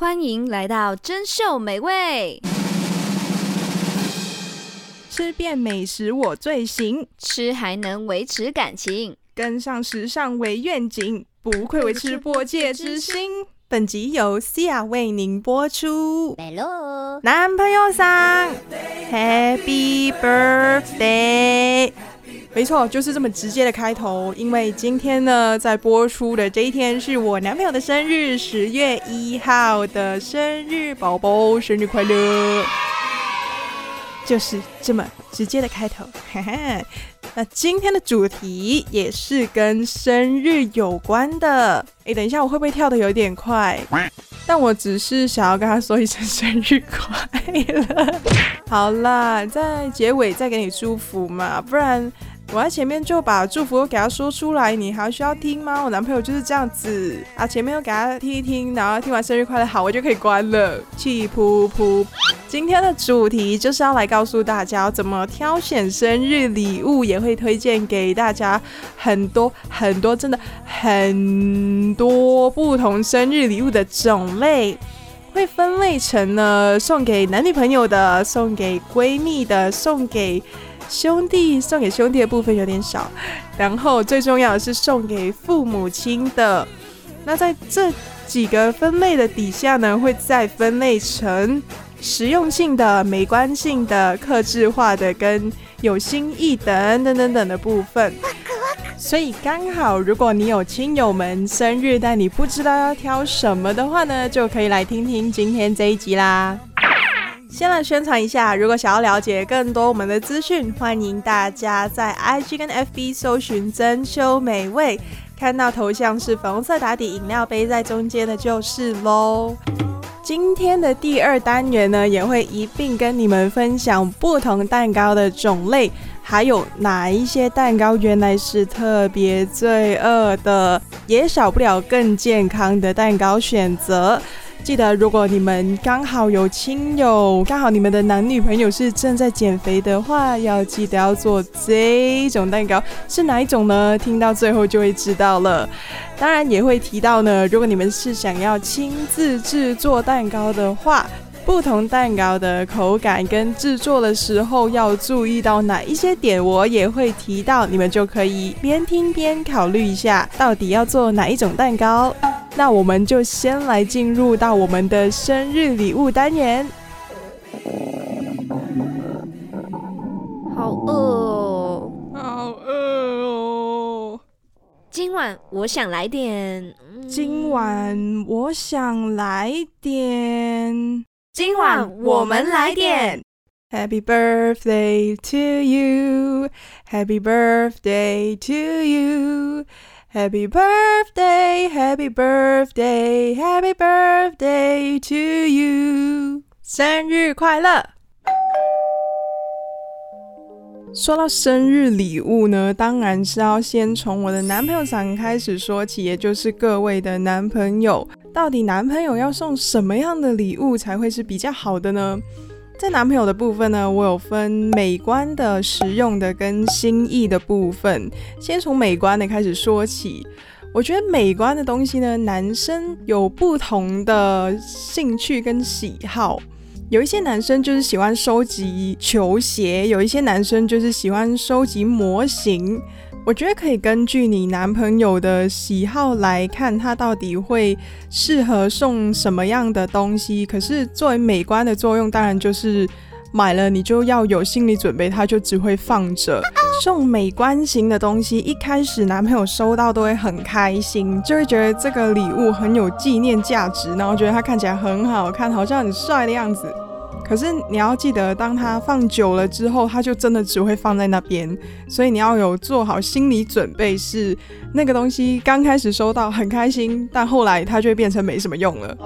欢迎来到珍秀美味，吃遍美食我最行，吃还能维持感情，跟上时尚为愿景，不愧为吃播界之星。本集由 CIA 为您播出。Hello，男朋友上，Happy Birthday。没错，就是这么直接的开头。因为今天呢，在播出的这一天是我男朋友的生日，十月一号的生日，宝宝生日快乐！就是这么直接的开头。嘿嘿，那今天的主题也是跟生日有关的。诶，等一下，我会不会跳得有点快？但我只是想要跟他说一声生日快乐。好啦，在结尾再给你祝福嘛，不然。我在前面就把祝福给他说出来，你还需要听吗？我男朋友就是这样子啊，前面又给他听一听，然后听完生日快乐好，我就可以关了。气噗噗！今天的主题就是要来告诉大家怎么挑选生日礼物，也会推荐给大家很多很多，真的很多不同生日礼物的种类，会分类成呢送给男女朋友的，送给闺蜜的，送给。兄弟送给兄弟的部分有点少，然后最重要的是送给父母亲的。那在这几个分类的底下呢，会再分类成实用性的、美观性的、克制化的跟有心意等等等等的部分。所以刚好，如果你有亲友们生日，但你不知道要挑什么的话呢，就可以来听听今天这一集啦。先来宣传一下，如果想要了解更多我们的资讯，欢迎大家在 IG 跟 FB 搜寻“珍馐美味”，看到头像是粉红色打底饮料杯在中间的就是喽。今天的第二单元呢，也会一并跟你们分享不同蛋糕的种类，还有哪一些蛋糕原来是特别罪恶的，也少不了更健康的蛋糕选择。记得，如果你们刚好有亲友，刚好你们的男女朋友是正在减肥的话，要记得要做这种蛋糕，是哪一种呢？听到最后就会知道了。当然也会提到呢，如果你们是想要亲自制作蛋糕的话，不同蛋糕的口感跟制作的时候要注意到哪一些点，我也会提到，你们就可以边听边考虑一下，到底要做哪一种蛋糕。那我们就先来进入到我们的生日礼物单元。好饿哦，好饿哦！今晚我想来点，今晚我想来点，今晚我们来点。Happy birthday to you, Happy birthday to you. Happy birthday, Happy birthday, Happy birthday to you！生日快乐！说到生日礼物呢，当然是要先从我的男朋友上开始说起，也就是各位的男朋友，到底男朋友要送什么样的礼物才会是比较好的呢？在男朋友的部分呢，我有分美观的、实用的跟心意的部分。先从美观的开始说起。我觉得美观的东西呢，男生有不同的兴趣跟喜好。有一些男生就是喜欢收集球鞋，有一些男生就是喜欢收集模型。我觉得可以根据你男朋友的喜好来看，他到底会适合送什么样的东西。可是作为美观的作用，当然就是买了你就要有心理准备，他就只会放着。送美观型的东西，一开始男朋友收到都会很开心，就会觉得这个礼物很有纪念价值，然后觉得它看起来很好看，好像很帅的样子。可是你要记得，当它放久了之后，它就真的只会放在那边。所以你要有做好心理准备，是那个东西刚开始收到很开心，但后来它就会变成没什么用了。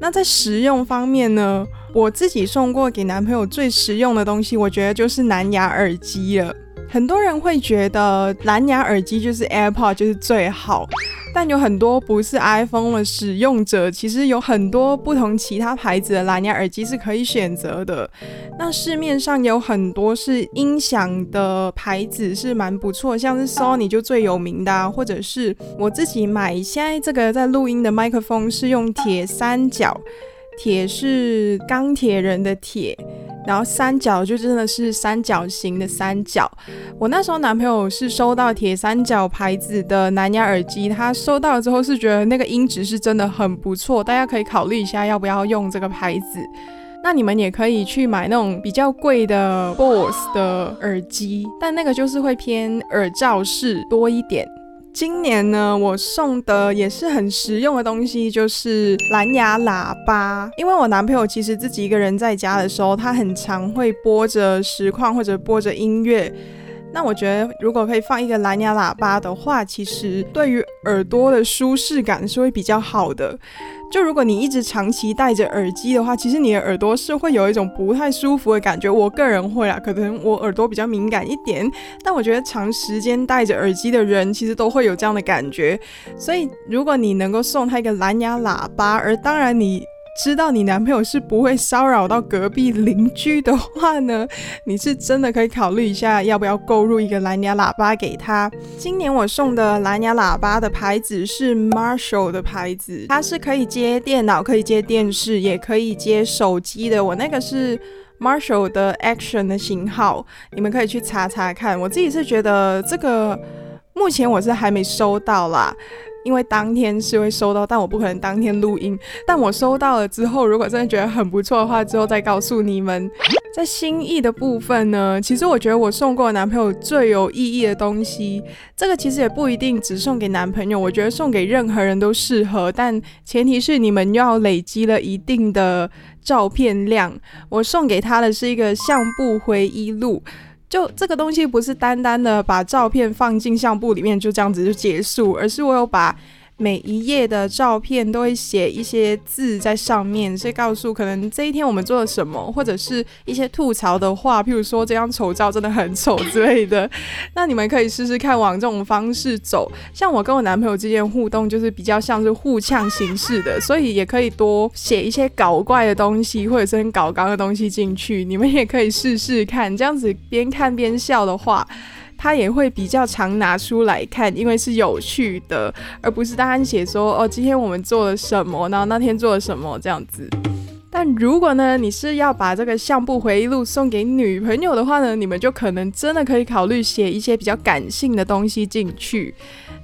那在实用方面呢，我自己送过给男朋友最实用的东西，我觉得就是蓝牙耳机了。很多人会觉得蓝牙耳机就是 AirPod 就是最好，但有很多不是 iPhone 的使用者，其实有很多不同其他牌子的蓝牙耳机是可以选择的。那市面上有很多是音响的牌子是蛮不错，像是 Sony 就最有名的啊，或者是我自己买，现在这个在录音的麦克风是用铁三角，铁是钢铁人的铁。然后三角就真的是三角形的三角。我那时候男朋友是收到铁三角牌子的蓝牙耳机，他收到了之后是觉得那个音质是真的很不错，大家可以考虑一下要不要用这个牌子。那你们也可以去买那种比较贵的 Bose 的耳机，但那个就是会偏耳罩式多一点。今年呢，我送的也是很实用的东西，就是蓝牙喇叭。因为我男朋友其实自己一个人在家的时候，他很常会播着实况或者播着音乐。那我觉得，如果可以放一个蓝牙喇叭的话，其实对于耳朵的舒适感是会比较好的。就如果你一直长期戴着耳机的话，其实你的耳朵是会有一种不太舒服的感觉。我个人会啊，可能我耳朵比较敏感一点，但我觉得长时间戴着耳机的人其实都会有这样的感觉。所以如果你能够送他一个蓝牙喇叭，而当然你。知道你男朋友是不会骚扰到隔壁邻居的话呢，你是真的可以考虑一下要不要购入一个蓝牙喇叭给他。今年我送的蓝牙喇叭的牌子是 Marshall 的牌子，它是可以接电脑、可以接电视、也可以接手机的。我那个是 Marshall 的 Action 的型号，你们可以去查查看。我自己是觉得这个目前我是还没收到啦。因为当天是会收到，但我不可能当天录音。但我收到了之后，如果真的觉得很不错的话，之后再告诉你们。在心意的部分呢，其实我觉得我送过男朋友最有意义的东西，这个其实也不一定只送给男朋友，我觉得送给任何人都适合，但前提是你们要累积了一定的照片量。我送给他的是一个相簿回忆录。就这个东西不是单单的把照片放进相簿里面就这样子就结束，而是我有把。每一页的照片都会写一些字在上面，所以告诉可能这一天我们做了什么，或者是一些吐槽的话，譬如说这张丑照真的很丑之类的。那你们可以试试看往这种方式走。像我跟我男朋友之间互动就是比较像是互呛形式的，所以也可以多写一些搞怪的东西，或者是很搞刚的东西进去。你们也可以试试看，这样子边看边笑的话。他也会比较常拿出来看，因为是有趣的，而不是单单写说哦，今天我们做了什么，然后那天做了什么这样子。但如果呢，你是要把这个相簿回忆录送给女朋友的话呢，你们就可能真的可以考虑写一些比较感性的东西进去。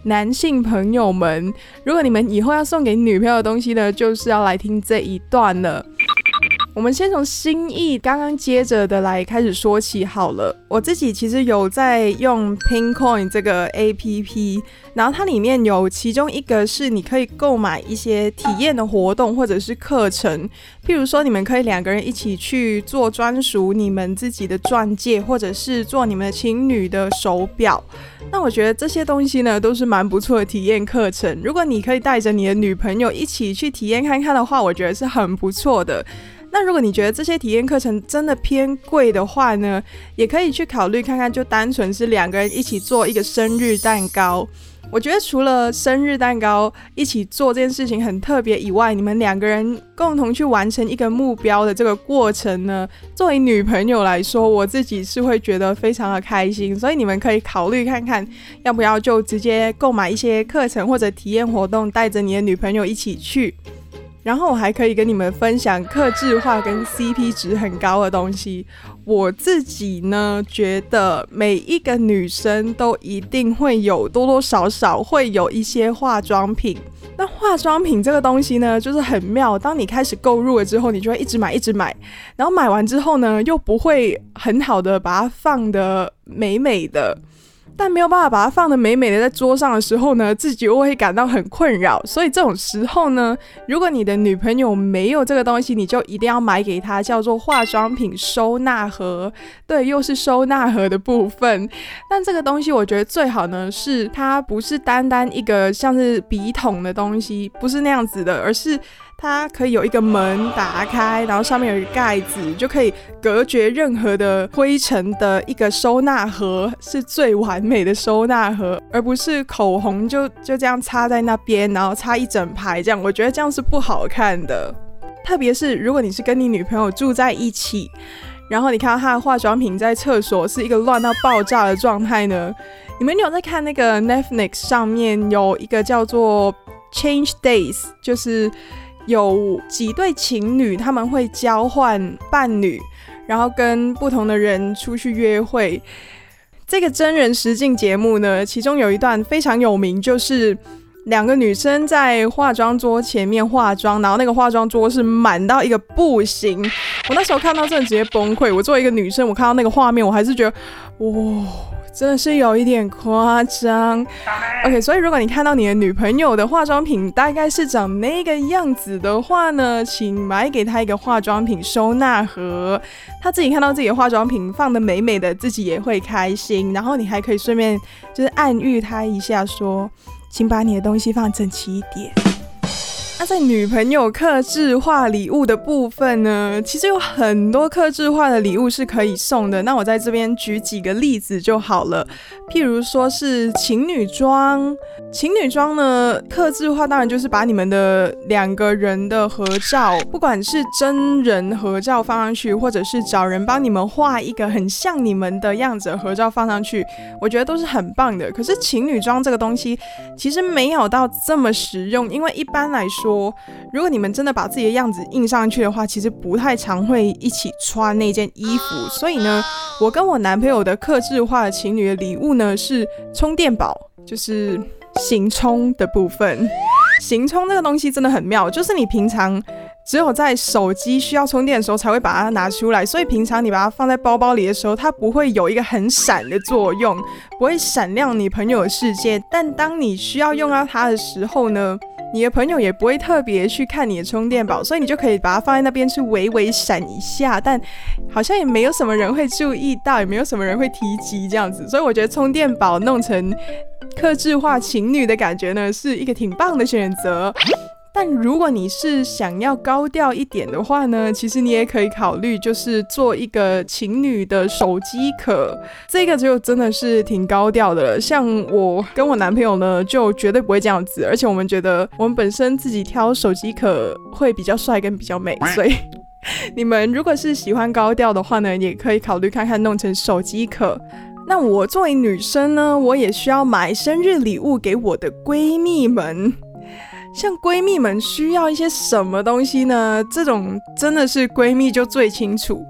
男性朋友们，如果你们以后要送给女朋友的东西呢，就是要来听这一段了。我们先从心意刚刚接着的来开始说起好了。我自己其实有在用 Pinkcoin 这个 APP，然后它里面有其中一个是你可以购买一些体验的活动或者是课程，譬如说你们可以两个人一起去做专属你们自己的钻戒，或者是做你们的情侣的手表。那我觉得这些东西呢都是蛮不错的体验课程。如果你可以带着你的女朋友一起去体验看看的话，我觉得是很不错的。那如果你觉得这些体验课程真的偏贵的话呢，也可以去考虑看看，就单纯是两个人一起做一个生日蛋糕。我觉得除了生日蛋糕一起做这件事情很特别以外，你们两个人共同去完成一个目标的这个过程呢，作为女朋友来说，我自己是会觉得非常的开心。所以你们可以考虑看看，要不要就直接购买一些课程或者体验活动，带着你的女朋友一起去。然后我还可以跟你们分享克制化跟 CP 值很高的东西。我自己呢，觉得每一个女生都一定会有多多少少会有一些化妆品。那化妆品这个东西呢，就是很妙。当你开始购入了之后，你就会一直买，一直买。然后买完之后呢，又不会很好的把它放得美美的。但没有办法把它放得美美的在桌上的时候呢，自己又会感到很困扰。所以这种时候呢，如果你的女朋友没有这个东西，你就一定要买给她，叫做化妆品收纳盒。对，又是收纳盒的部分。但这个东西我觉得最好呢，是它不是单单一个像是笔筒的东西，不是那样子的，而是。它可以有一个门打开，然后上面有一个盖子，就可以隔绝任何的灰尘的一个收纳盒，是最完美的收纳盒，而不是口红就就这样插在那边，然后插一整排这样，我觉得这样是不好看的。特别是如果你是跟你女朋友住在一起，然后你看到她的化妆品在厕所是一个乱到爆炸的状态呢？你们有在看那个 Netflix 上面有一个叫做 Change Days，就是有几对情侣他们会交换伴侣，然后跟不同的人出去约会。这个真人实境节目呢，其中有一段非常有名，就是。两个女生在化妆桌前面化妆，然后那个化妆桌是满到一个不行。我那时候看到真的直接崩溃。我作为一个女生，我看到那个画面，我还是觉得，哇，真的是有一点夸张。OK，所以如果你看到你的女朋友的化妆品大概是长那个样子的话呢，请买给她一个化妆品收纳盒。她自己看到自己的化妆品放的美美的，自己也会开心。然后你还可以顺便就是暗喻她一下说。请把你的东西放整齐一点。那在女朋友客制化礼物的部分呢，其实有很多客制化的礼物是可以送的。那我在这边举几个例子就好了。譬如说是情侣装，情侣装呢，客制化当然就是把你们的两个人的合照，不管是真人合照放上去，或者是找人帮你们画一个很像你们的样子的合照放上去，我觉得都是很棒的。可是情侣装这个东西其实没有到这么实用，因为一般来说。说，如果你们真的把自己的样子印上去的话，其实不太常会一起穿那件衣服。所以呢，我跟我男朋友的克制化的情侣的礼物呢，是充电宝，就是行充的部分。行充这个东西真的很妙，就是你平常只有在手机需要充电的时候才会把它拿出来，所以平常你把它放在包包里的时候，它不会有一个很闪的作用，不会闪亮你朋友的世界。但当你需要用到它的时候呢，你的朋友也不会特别去看你的充电宝，所以你就可以把它放在那边去微微闪一下，但好像也没有什么人会注意到，也没有什么人会提及这样子，所以我觉得充电宝弄成克制化情侣的感觉呢，是一个挺棒的选择。但如果你是想要高调一点的话呢，其实你也可以考虑，就是做一个情侣的手机壳，这个就真的是挺高调的了。像我跟我男朋友呢，就绝对不会这样子，而且我们觉得我们本身自己挑手机壳会比较帅跟比较美，所以你们如果是喜欢高调的话呢，也可以考虑看看弄成手机壳。那我作为女生呢，我也需要买生日礼物给我的闺蜜们。像闺蜜们需要一些什么东西呢？这种真的是闺蜜就最清楚。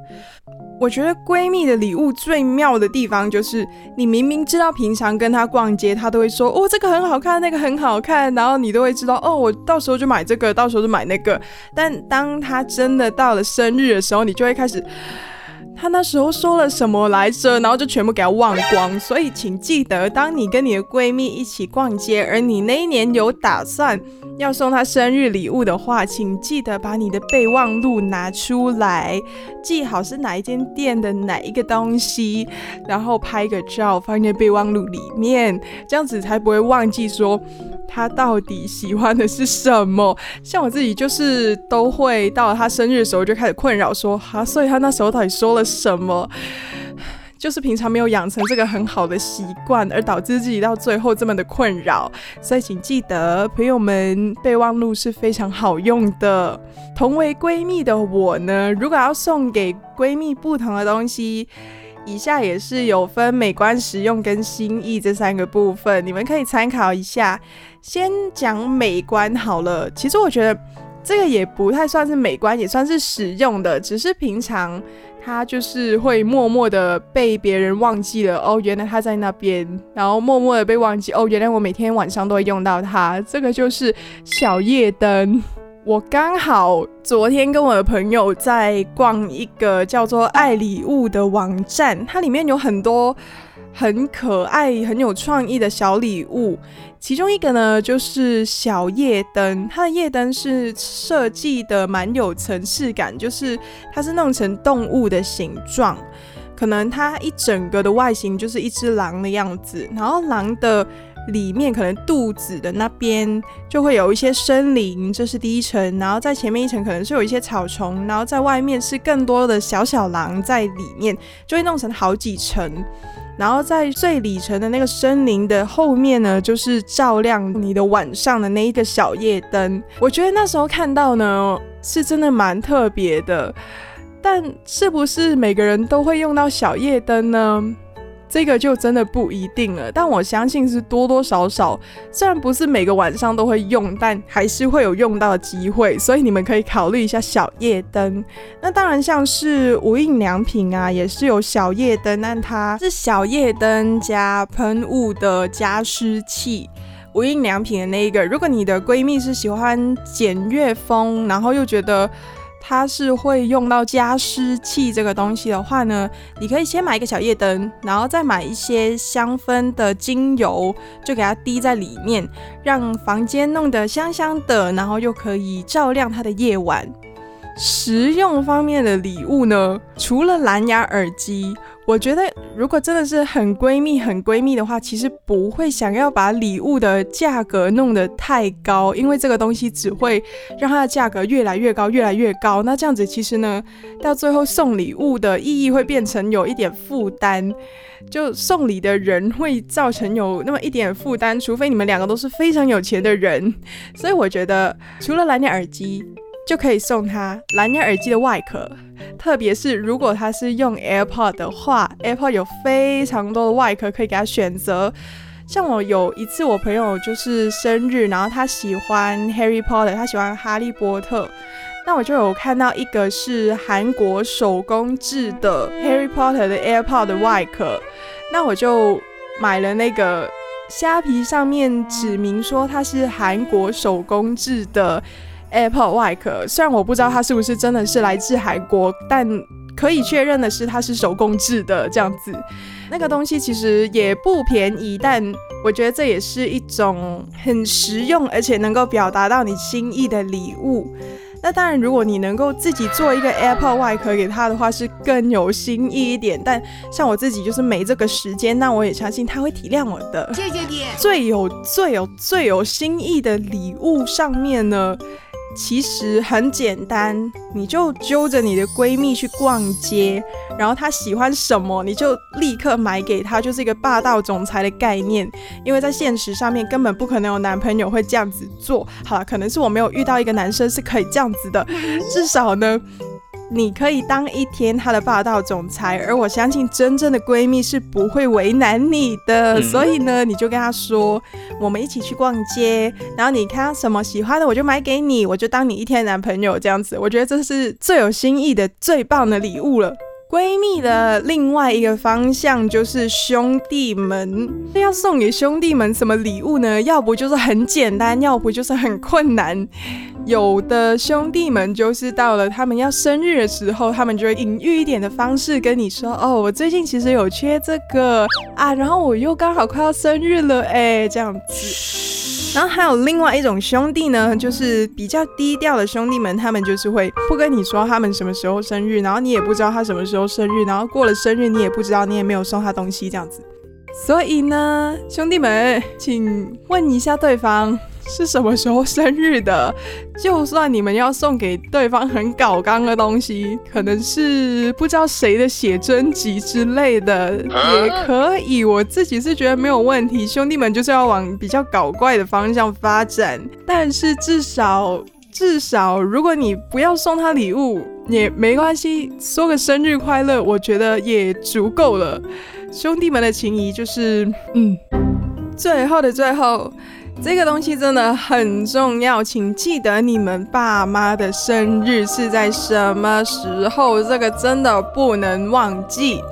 我觉得闺蜜的礼物最妙的地方就是，你明明知道平常跟她逛街，她都会说哦，这个很好看，那个很好看，然后你都会知道哦，我到时候就买这个，到时候就买那个。但当她真的到了生日的时候，你就会开始。他那时候说了什么来着？然后就全部给他忘光。所以请记得，当你跟你的闺蜜一起逛街，而你那一年有打算要送她生日礼物的话，请记得把你的备忘录拿出来，记好是哪一间店的哪一个东西，然后拍个照放在备忘录里面，这样子才不会忘记说。他到底喜欢的是什么？像我自己就是都会到了他生日的时候就开始困扰说，哈，所以他那时候到底说了什么？就是平常没有养成这个很好的习惯，而导致自己到最后这么的困扰。所以请记得，朋友们，备忘录是非常好用的。同为闺蜜的我呢，如果要送给闺蜜不同的东西。以下也是有分美观、实用跟心意这三个部分，你们可以参考一下。先讲美观好了，其实我觉得这个也不太算是美观，也算是实用的，只是平常他就是会默默的被别人忘记了哦，原来他在那边，然后默默的被忘记哦，原来我每天晚上都会用到它。这个就是小夜灯。我刚好昨天跟我的朋友在逛一个叫做“爱礼物”的网站，它里面有很多很可爱、很有创意的小礼物。其中一个呢，就是小夜灯，它的夜灯是设计的蛮有层次感，就是它是弄成动物的形状，可能它一整个的外形就是一只狼的样子，然后狼的里面可能肚子的那边就会有一些森林，这是第一层，然后在前面一层可能是有一些草丛，然后在外面是更多的小小狼在里面，就会弄成好几层。然后在最里层的那个森林的后面呢，就是照亮你的晚上的那一个小夜灯。我觉得那时候看到呢，是真的蛮特别的。但是不是每个人都会用到小夜灯呢？这个就真的不一定了，但我相信是多多少少，虽然不是每个晚上都会用，但还是会有用到的机会，所以你们可以考虑一下小夜灯。那当然，像是无印良品啊，也是有小夜灯，但它是小夜灯加喷雾的加湿器。无印良品的那一个，如果你的闺蜜是喜欢简约风，然后又觉得。它是会用到加湿器这个东西的话呢，你可以先买一个小夜灯，然后再买一些香氛的精油，就给它滴在里面，让房间弄得香香的，然后又可以照亮它的夜晚。实用方面的礼物呢，除了蓝牙耳机。我觉得，如果真的是很闺蜜、很闺蜜的话，其实不会想要把礼物的价格弄得太高，因为这个东西只会让它的价格越来越高、越来越高。那这样子其实呢，到最后送礼物的意义会变成有一点负担，就送礼的人会造成有那么一点负担，除非你们两个都是非常有钱的人。所以我觉得，除了蓝牙耳机。就可以送他蓝牙耳机的外壳，特别是如果他是用 AirPod 的话，AirPod 有非常多的外壳可以给他选择。像我有一次，我朋友就是生日，然后他喜欢 Harry Potter，他喜欢哈利波特，那我就有看到一个是韩国手工制的 Harry Potter 的 AirPod 的外壳，那我就买了那个虾皮上面指明说它是韩国手工制的。AirPod 外壳，虽然我不知道它是不是真的是来自韩国，但可以确认的是它是手工制的这样子。那个东西其实也不便宜，但我觉得这也是一种很实用而且能够表达到你心意的礼物。那当然，如果你能够自己做一个 AirPod 外壳给他的话，是更有心意一点。但像我自己就是没这个时间，那我也相信他会体谅我的。谢谢你。最有最有最有心意的礼物上面呢，其实很简单，你就揪着你的闺蜜去逛街，然后她喜欢什么，你就立刻买给她，就是一个霸道总裁的概念。因为在现实上面根本不可能有男朋友会这样子做。好了，可能是我没有遇到一个男生是可以这样子的，至少呢。你可以当一天她的霸道总裁，而我相信真正的闺蜜是不会为难你的。所以呢，你就跟她说，我们一起去逛街，然后你看什么喜欢的，我就买给你，我就当你一天男朋友这样子。我觉得这是最有心意的、最棒的礼物了。闺蜜的另外一个方向就是兄弟们，那要送给兄弟们什么礼物呢？要不就是很简单，要不就是很困难。有的兄弟们就是到了他们要生日的时候，他们就会隐喻一点的方式跟你说：“哦，我最近其实有缺这个啊，然后我又刚好快要生日了，哎，这样子。”然后还有另外一种兄弟呢，就是比较低调的兄弟们，他们就是会不跟你说他们什么时候生日，然后你也不知道他什么时候生日，然后过了生日你也不知道，你也没有送他东西这样子。所以呢，兄弟们，请问一下对方。是什么时候生日的？就算你们要送给对方很搞刚的东西，可能是不知道谁的写真集之类的，也可以。我自己是觉得没有问题，兄弟们就是要往比较搞怪的方向发展。但是至少至少，如果你不要送他礼物也没关系，说个生日快乐，我觉得也足够了。兄弟们的情谊就是，嗯，最后的最后。这个东西真的很重要，请记得你们爸妈的生日是在什么时候，这个真的不能忘记。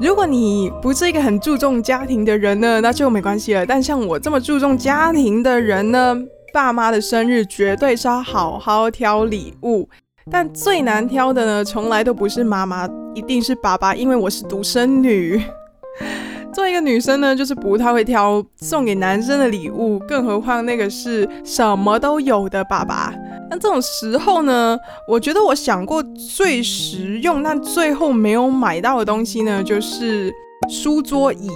如果你不是一个很注重家庭的人呢，那就没关系了。但像我这么注重家庭的人呢，爸妈的生日绝对是要好好挑礼物。但最难挑的呢，从来都不是妈妈，一定是爸爸，因为我是独生女。作为一个女生呢，就是不太会挑送给男生的礼物，更何况那个是什么都有的爸爸。那这种时候呢，我觉得我想过最实用，但最后没有买到的东西呢，就是书桌椅。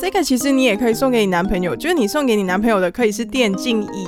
这个其实你也可以送给你男朋友，就是你送给你男朋友的可以是电竞椅，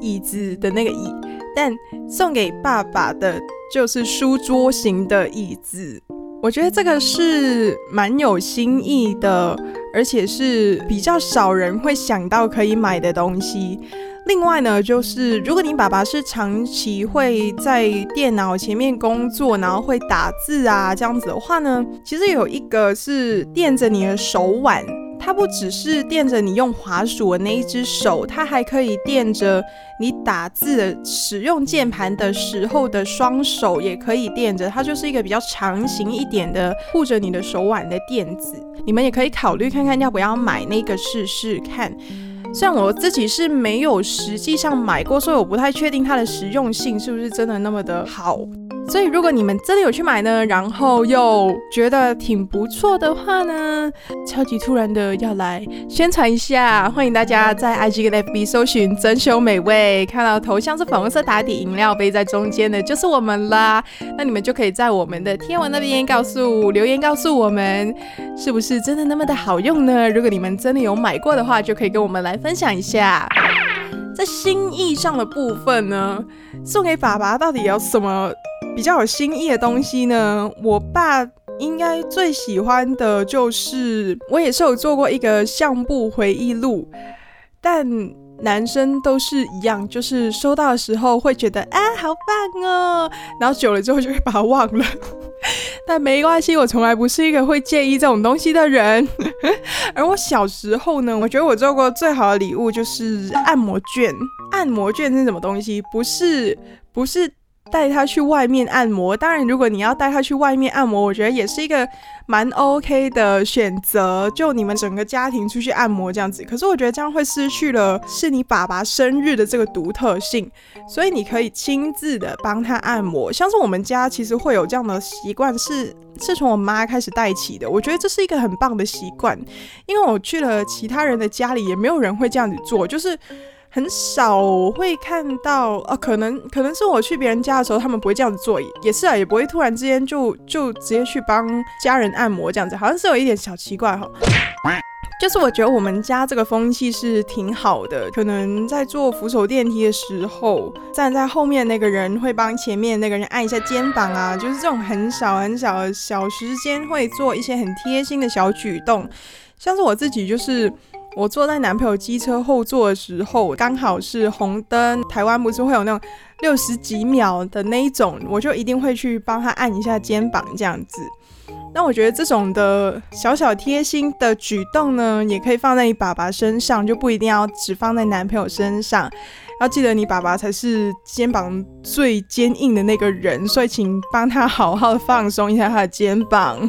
椅子的那个椅，但送给爸爸的就是书桌型的椅子。我觉得这个是蛮有新意的，而且是比较少人会想到可以买的东西。另外呢，就是如果你爸爸是长期会在电脑前面工作，然后会打字啊这样子的话呢，其实有一个是垫着你的手腕，它不只是垫着你用滑鼠的那一只手，它还可以垫着你打字的使用键盘的时候的双手，也可以垫着。它就是一个比较长型一点的护着你的手腕的垫子。你们也可以考虑看看要不要买那个试试看。虽然我自己是没有实际上买过，所以我不太确定它的实用性是不是真的那么的好。所以，如果你们真的有去买呢，然后又觉得挺不错的话呢，超级突然的要来宣传一下，欢迎大家在 IG 跟 FB 搜寻“珍饈美味”，看到头像是粉红色打底饮料杯在中间的，就是我们啦。那你们就可以在我们的贴文那边告诉留言，告诉我们是不是真的那么的好用呢？如果你们真的有买过的话，就可以跟我们来分享一下。在心意上的部分呢，送给爸爸到底有什么？比较有新意的东西呢，我爸应该最喜欢的就是，我也是有做过一个相簿回忆录，但男生都是一样，就是收到的时候会觉得啊好棒哦，然后久了之后就会把它忘了，但没关系，我从来不是一个会介意这种东西的人。而我小时候呢，我觉得我做过最好的礼物就是按摩券。按摩券是什么东西？不是，不是。带他去外面按摩，当然，如果你要带他去外面按摩，我觉得也是一个蛮 OK 的选择。就你们整个家庭出去按摩这样子，可是我觉得这样会失去了是你爸爸生日的这个独特性。所以你可以亲自的帮他按摩，像是我们家其实会有这样的习惯，是是从我妈开始带起的。我觉得这是一个很棒的习惯，因为我去了其他人的家里，也没有人会这样子做，就是。很少会看到啊，可能可能是我去别人家的时候，他们不会这样子做，也是啊，也不会突然之间就就直接去帮家人按摩这样子，好像是有一点小奇怪哈。就是我觉得我们家这个风气是挺好的，可能在坐扶手电梯的时候，站在后面那个人会帮前面那个人按一下肩膀啊，就是这种很小很小的小时间会做一些很贴心的小举动，像是我自己就是。我坐在男朋友机车后座的时候，刚好是红灯，台湾不是会有那种六十几秒的那一种，我就一定会去帮他按一下肩膀这样子。那我觉得这种的小小贴心的举动呢，也可以放在你爸爸身上，就不一定要只放在男朋友身上。要记得你爸爸才是肩膀最坚硬的那个人，所以请帮他好好放松一下他的肩膀。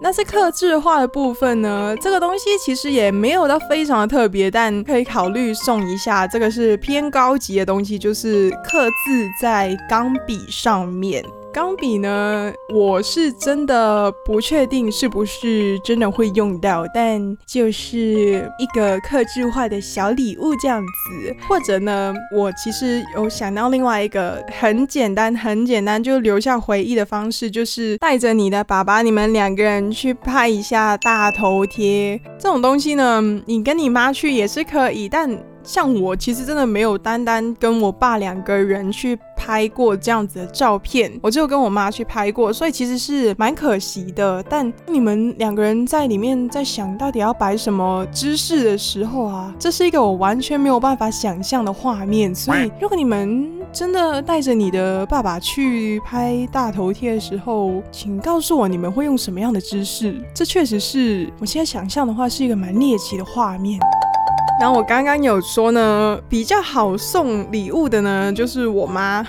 那是刻字化的部分呢，这个东西其实也没有到非常的特别，但可以考虑送一下。这个是偏高级的东西，就是刻字在钢笔上面。钢笔呢，我是真的不确定是不是真的会用到，但就是一个克制化的小礼物这样子。或者呢，我其实有想到另外一个很简单、很简单就留下回忆的方式，就是带着你的爸爸，你们两个人去拍一下大头贴。这种东西呢，你跟你妈去也是可以，但。像我其实真的没有单单跟我爸两个人去拍过这样子的照片，我只有跟我妈去拍过，所以其实是蛮可惜的。但你们两个人在里面在想到底要摆什么姿势的时候啊，这是一个我完全没有办法想象的画面。所以如果你们真的带着你的爸爸去拍大头贴的时候，请告诉我你们会用什么样的姿势。这确实是我现在想象的话是一个蛮猎奇的画面。然后我刚刚有说呢，比较好送礼物的呢，就是我妈。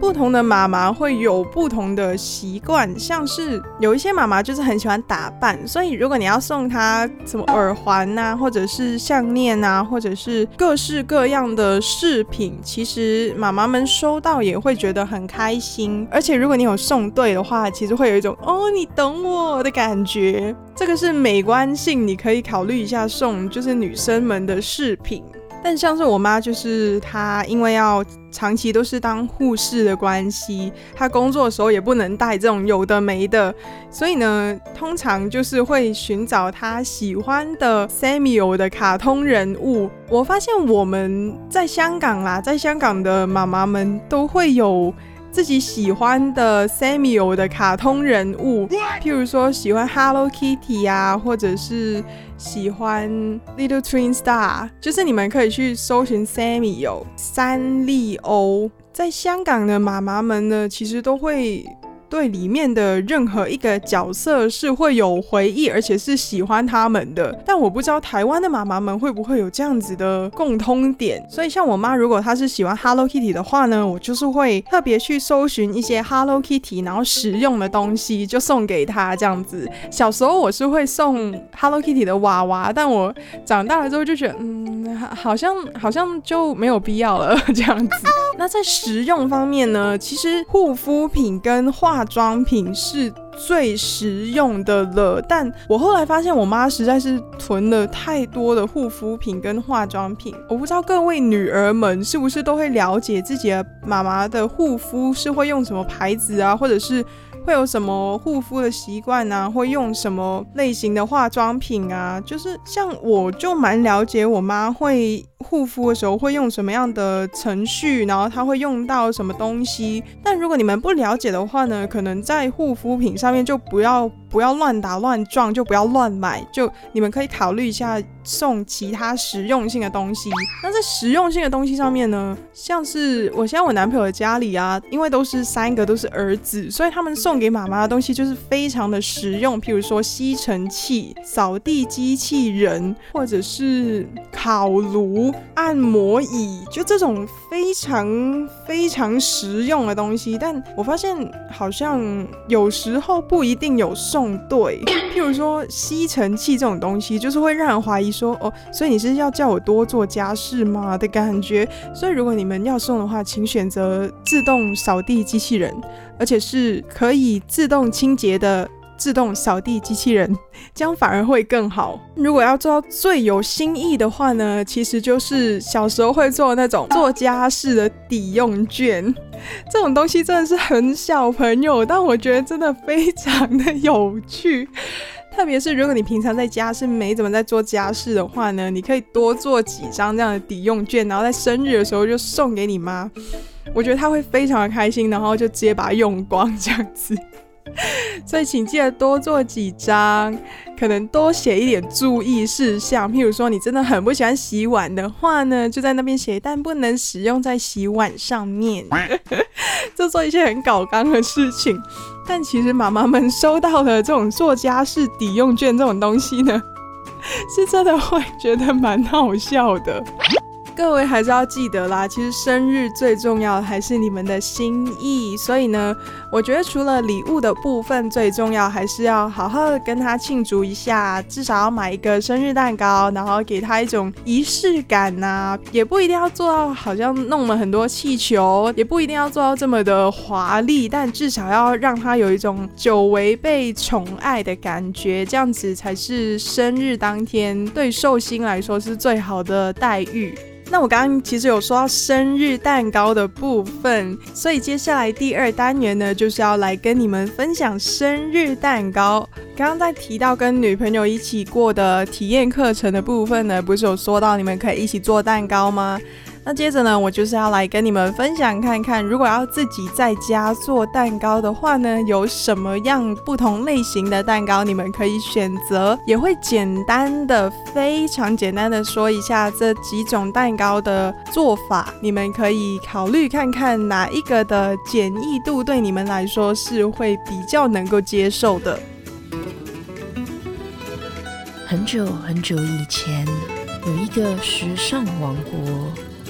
不同的妈妈会有不同的习惯，像是有一些妈妈就是很喜欢打扮，所以如果你要送她什么耳环呐，或者是项链呐，或者是各式各样的饰品，其实妈妈们收到也会觉得很开心。而且如果你有送对的话，其实会有一种哦，你懂我的感觉。这个是美观性，你可以考虑一下送，就是女生们的饰品。但像是我妈，就是她因为要长期都是当护士的关系，她工作的时候也不能带这种有的没的，所以呢，通常就是会寻找她喜欢的 Samuel 的卡通人物。我发现我们在香港啦，在香港的妈妈们都会有。自己喜欢的 Samuel 的卡通人物，譬如说喜欢 Hello Kitty 啊，或者是喜欢 Little Twin Star，就是你们可以去搜寻 Samuel 三丽鸥。在香港的妈妈们呢，其实都会。对里面的任何一个角色是会有回忆，而且是喜欢他们的。但我不知道台湾的妈妈们会不会有这样子的共通点。所以像我妈，如果她是喜欢 Hello Kitty 的话呢，我就是会特别去搜寻一些 Hello Kitty 然后实用的东西，就送给她这样子。小时候我是会送 Hello Kitty 的娃娃，但我长大了之后就觉得，嗯，好像好像就没有必要了 这样子。那在实用方面呢，其实护肤品跟化化妆品是最实用的了，但我后来发现我妈实在是囤了太多的护肤品跟化妆品。我不知道各位女儿们是不是都会了解自己的妈妈的护肤是会用什么牌子啊，或者是会有什么护肤的习惯啊，会用什么类型的化妆品啊？就是像我就蛮了解我妈会。护肤的时候会用什么样的程序，然后她会用到什么东西？但如果你们不了解的话呢，可能在护肤品上面就不要不要乱打乱撞，就不要乱买，就你们可以考虑一下送其他实用性的东西。那在实用性的东西上面呢，像是我现在我男朋友的家里啊，因为都是三个都是儿子，所以他们送给妈妈的东西就是非常的实用，譬如说吸尘器、扫地机器人，或者是烤炉。按摩椅，就这种非常非常实用的东西，但我发现好像有时候不一定有送对。譬如说吸尘器这种东西，就是会让人怀疑说，哦，所以你是要叫我多做家事吗的感觉。所以如果你们要送的话，请选择自动扫地机器人，而且是可以自动清洁的。自动扫地机器人，这样反而会更好。如果要做到最有新意的话呢，其实就是小时候会做那种做家事的抵用券。这种东西真的是很小朋友，但我觉得真的非常的有趣。特别是如果你平常在家是没怎么在做家事的话呢，你可以多做几张这样的抵用券，然后在生日的时候就送给你妈。我觉得她会非常的开心，然后就直接把它用光这样子。所以请记得多做几张，可能多写一点注意事项。譬如说，你真的很不喜欢洗碗的话呢，就在那边写，但不能使用在洗碗上面，就 做一些很搞刚的事情。但其实妈妈们收到的这种做家事抵用券这种东西呢，是真的会觉得蛮好笑的。各位还是要记得啦，其实生日最重要的还是你们的心意，所以呢，我觉得除了礼物的部分，最重要还是要好好的跟他庆祝一下，至少要买一个生日蛋糕，然后给他一种仪式感呐、啊，也不一定要做到好像弄了很多气球，也不一定要做到这么的华丽，但至少要让他有一种久违被宠爱的感觉，这样子才是生日当天对寿星来说是最好的待遇。那我刚刚其实有说到生日蛋糕的部分，所以接下来第二单元呢，就是要来跟你们分享生日蛋糕。刚刚在提到跟女朋友一起过的体验课程的部分呢，不是有说到你们可以一起做蛋糕吗？那接着呢，我就是要来跟你们分享看看，如果要自己在家做蛋糕的话呢，有什么样不同类型的蛋糕你们可以选择，也会简单的、非常简单的说一下这几种蛋糕的做法，你们可以考虑看看哪一个的简易度对你们来说是会比较能够接受的。很久很久以前，有一个时尚王国。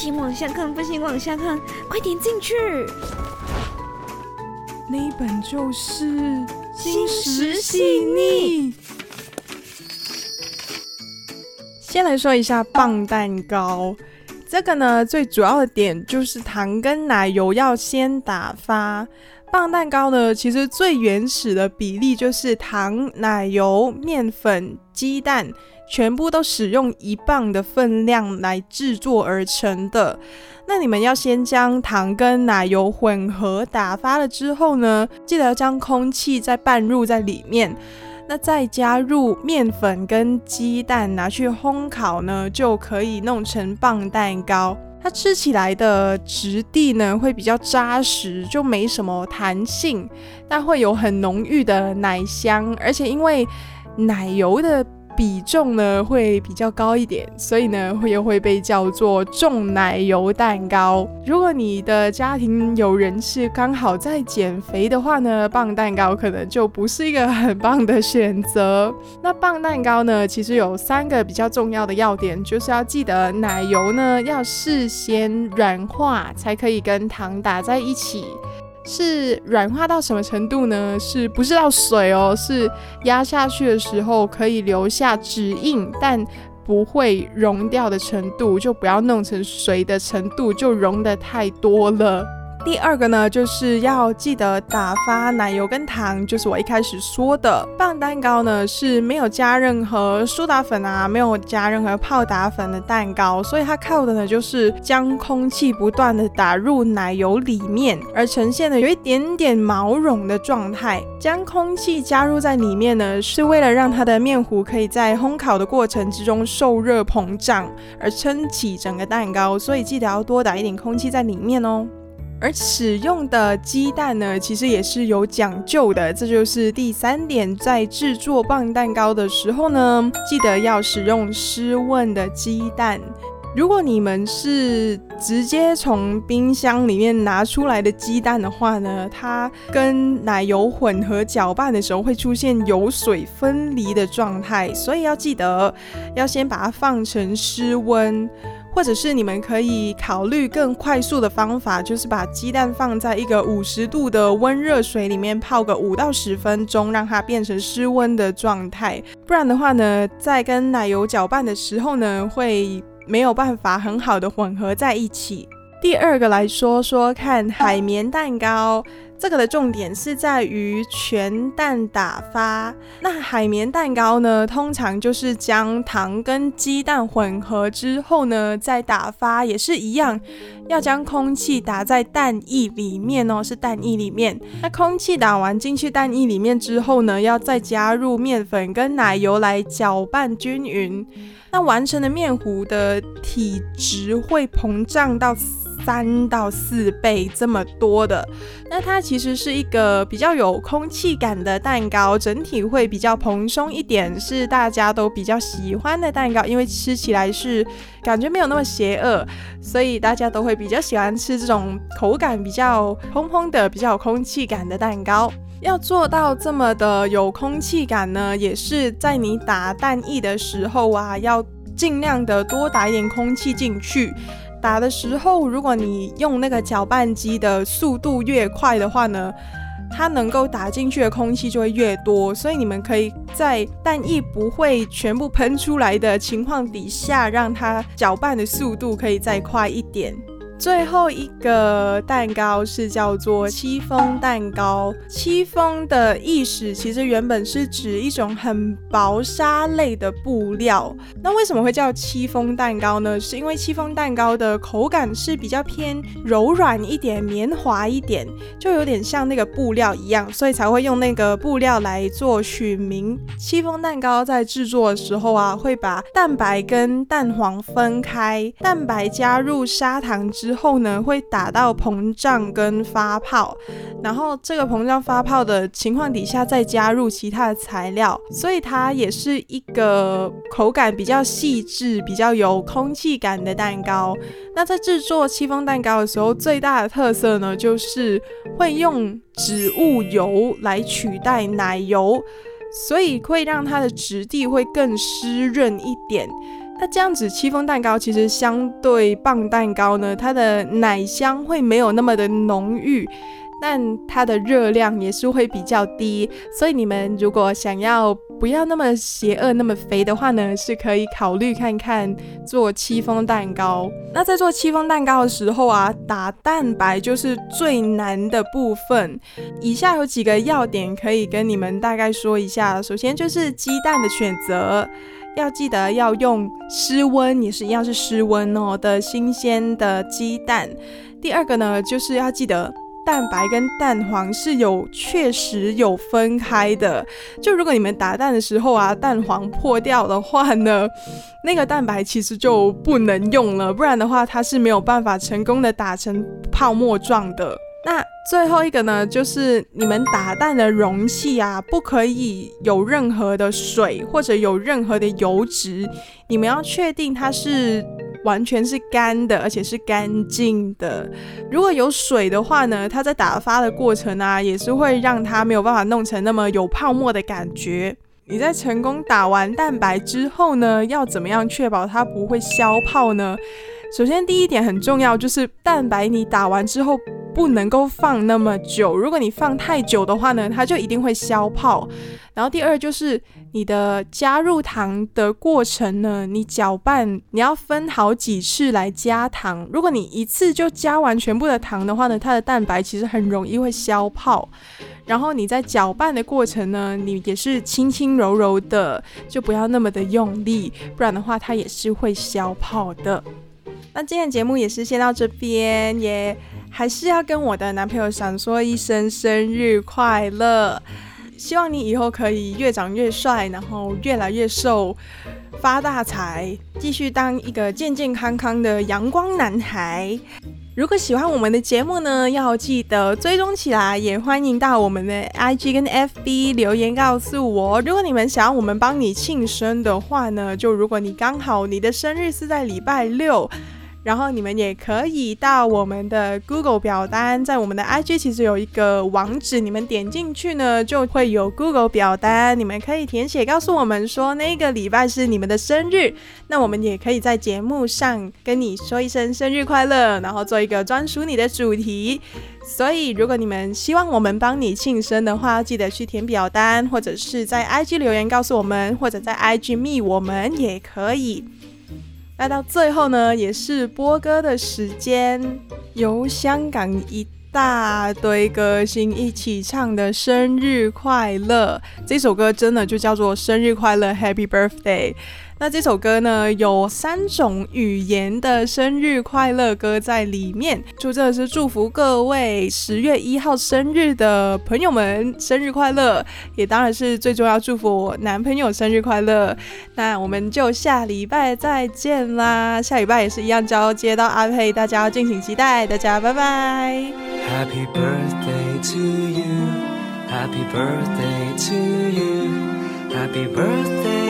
行，往下看，不行，往下看，快点进去。那一本就是《心食细腻》。先来说一下棒蛋糕，这个呢，最主要的点就是糖跟奶油要先打发。棒蛋糕呢，其实最原始的比例就是糖、奶油、面粉、鸡蛋，全部都使用一磅的分量来制作而成的。那你们要先将糖跟奶油混合打发了之后呢，记得要将空气再拌入在里面。那再加入面粉跟鸡蛋，拿去烘烤呢，就可以弄成磅蛋糕。它吃起来的质地呢，会比较扎实，就没什么弹性，但会有很浓郁的奶香，而且因为奶油的。比重呢会比较高一点，所以呢会又会被叫做重奶油蛋糕。如果你的家庭有人是刚好在减肥的话呢，棒蛋糕可能就不是一个很棒的选择。那棒蛋糕呢，其实有三个比较重要的要点，就是要记得奶油呢要事先软化，才可以跟糖打在一起。是软化到什么程度呢？是不是到水哦？是压下去的时候可以留下指印，但不会溶掉的程度，就不要弄成水的程度，就溶得太多了。第二个呢，就是要记得打发奶油跟糖，就是我一开始说的。磅蛋糕呢是没有加任何苏打粉啊，没有加任何泡打粉的蛋糕，所以它靠的呢就是将空气不断的打入奶油里面，而呈现的有一点点毛绒的状态。将空气加入在里面呢，是为了让它的面糊可以在烘烤的过程之中受热膨胀，而撑起整个蛋糕。所以记得要多打一点空气在里面哦。而使用的鸡蛋呢，其实也是有讲究的，这就是第三点，在制作棒蛋糕的时候呢，记得要使用湿温的鸡蛋。如果你们是直接从冰箱里面拿出来的鸡蛋的话呢，它跟奶油混合搅拌的时候会出现油水分离的状态，所以要记得要先把它放成湿温。或者是你们可以考虑更快速的方法，就是把鸡蛋放在一个五十度的温热水里面泡个五到十分钟，让它变成室温的状态。不然的话呢，在跟奶油搅拌的时候呢，会没有办法很好的混合在一起。第二个来说说看海绵蛋糕。这个的重点是在于全蛋打发。那海绵蛋糕呢，通常就是将糖跟鸡蛋混合之后呢，再打发，也是一样，要将空气打在蛋液里面哦，是蛋液里面。那空气打完进去蛋液里面之后呢，要再加入面粉跟奶油来搅拌均匀。那完成的面糊的体积会膨胀到。三到四倍这么多的，那它其实是一个比较有空气感的蛋糕，整体会比较蓬松一点，是大家都比较喜欢的蛋糕，因为吃起来是感觉没有那么邪恶，所以大家都会比较喜欢吃这种口感比较蓬蓬的、比较有空气感的蛋糕。要做到这么的有空气感呢，也是在你打蛋液的时候啊，要尽量的多打一点空气进去。打的时候，如果你用那个搅拌机的速度越快的话呢，它能够打进去的空气就会越多。所以你们可以在蛋液不会全部喷出来的情况底下，让它搅拌的速度可以再快一点。最后一个蛋糕是叫做戚风蛋糕。戚风的意思其实原本是指一种很薄纱类的布料。那为什么会叫戚风蛋糕呢？是因为戚风蛋糕的口感是比较偏柔软一点、绵滑一点，就有点像那个布料一样，所以才会用那个布料来做取名。戚风蛋糕在制作的时候啊，会把蛋白跟蛋黄分开，蛋白加入砂糖之。之后呢，会打到膨胀跟发泡，然后这个膨胀发泡的情况底下，再加入其他的材料，所以它也是一个口感比较细致、比较有空气感的蛋糕。那在制作戚风蛋糕的时候，最大的特色呢，就是会用植物油来取代奶油，所以会让它的质地会更湿润一点。那这样子戚风蛋糕其实相对棒蛋糕呢，它的奶香会没有那么的浓郁。但它的热量也是会比较低，所以你们如果想要不要那么邪恶、那么肥的话呢，是可以考虑看看做戚风蛋糕。那在做戚风蛋糕的时候啊，打蛋白就是最难的部分。以下有几个要点可以跟你们大概说一下。首先就是鸡蛋的选择，要记得要用室温，也是一样是室温哦的新鲜的鸡蛋。第二个呢，就是要记得。蛋白跟蛋黄是有确实有分开的，就如果你们打蛋的时候啊，蛋黄破掉的话呢，那个蛋白其实就不能用了，不然的话它是没有办法成功的打成泡沫状的。那最后一个呢，就是你们打蛋的容器啊，不可以有任何的水或者有任何的油脂，你们要确定它是。完全是干的，而且是干净的。如果有水的话呢，它在打发的过程啊，也是会让它没有办法弄成那么有泡沫的感觉。你在成功打完蛋白之后呢，要怎么样确保它不会消泡呢？首先，第一点很重要，就是蛋白你打完之后不能够放那么久。如果你放太久的话呢，它就一定会消泡。然后第二就是你的加入糖的过程呢，你搅拌你要分好几次来加糖。如果你一次就加完全部的糖的话呢，它的蛋白其实很容易会消泡。然后你在搅拌的过程呢，你也是轻轻柔柔的，就不要那么的用力，不然的话它也是会消泡的。那今天节目也是先到这边，也还是要跟我的男朋友想说一声生日快乐，希望你以后可以越长越帅，然后越来越瘦，发大财，继续当一个健健康康的阳光男孩。如果喜欢我们的节目呢，要记得追踪起来，也欢迎到我们的 IG 跟 FB 留言告诉我。如果你们想要我们帮你庆生的话呢，就如果你刚好你的生日是在礼拜六。然后你们也可以到我们的 Google 表单，在我们的 IG 其实有一个网址，你们点进去呢，就会有 Google 表单，你们可以填写告诉我们说那个礼拜是你们的生日，那我们也可以在节目上跟你说一声生日快乐，然后做一个专属你的主题。所以如果你们希望我们帮你庆生的话，记得去填表单，或者是在 IG 留言告诉我们，或者在 IG 密我们也可以。那到最后呢，也是播歌的时间，由香港一大堆歌星一起唱的《生日快乐》。这首歌真的就叫做《生日快乐》，Happy Birthday。那这首歌呢，有三种语言的生日快乐歌在里面，就真的是祝福各位十月一号生日的朋友们生日快乐，也当然是最重要祝福我男朋友生日快乐。那我们就下礼拜再见啦，下礼拜也是一样交接到阿佩，大家要敬请期待，大家拜拜。Happy birthday to you, Happy birthday to you. Happy birthday,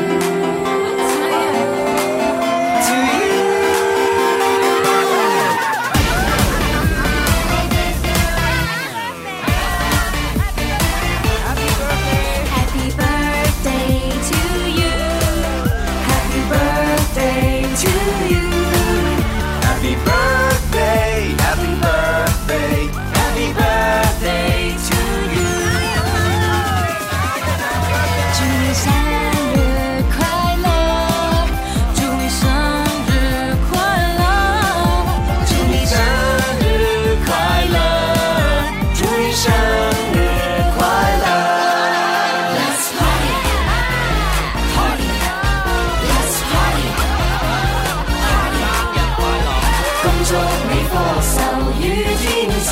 歌手与天齐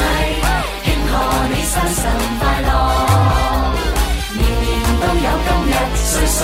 庆贺你生辰快乐。年年都有今日岁岁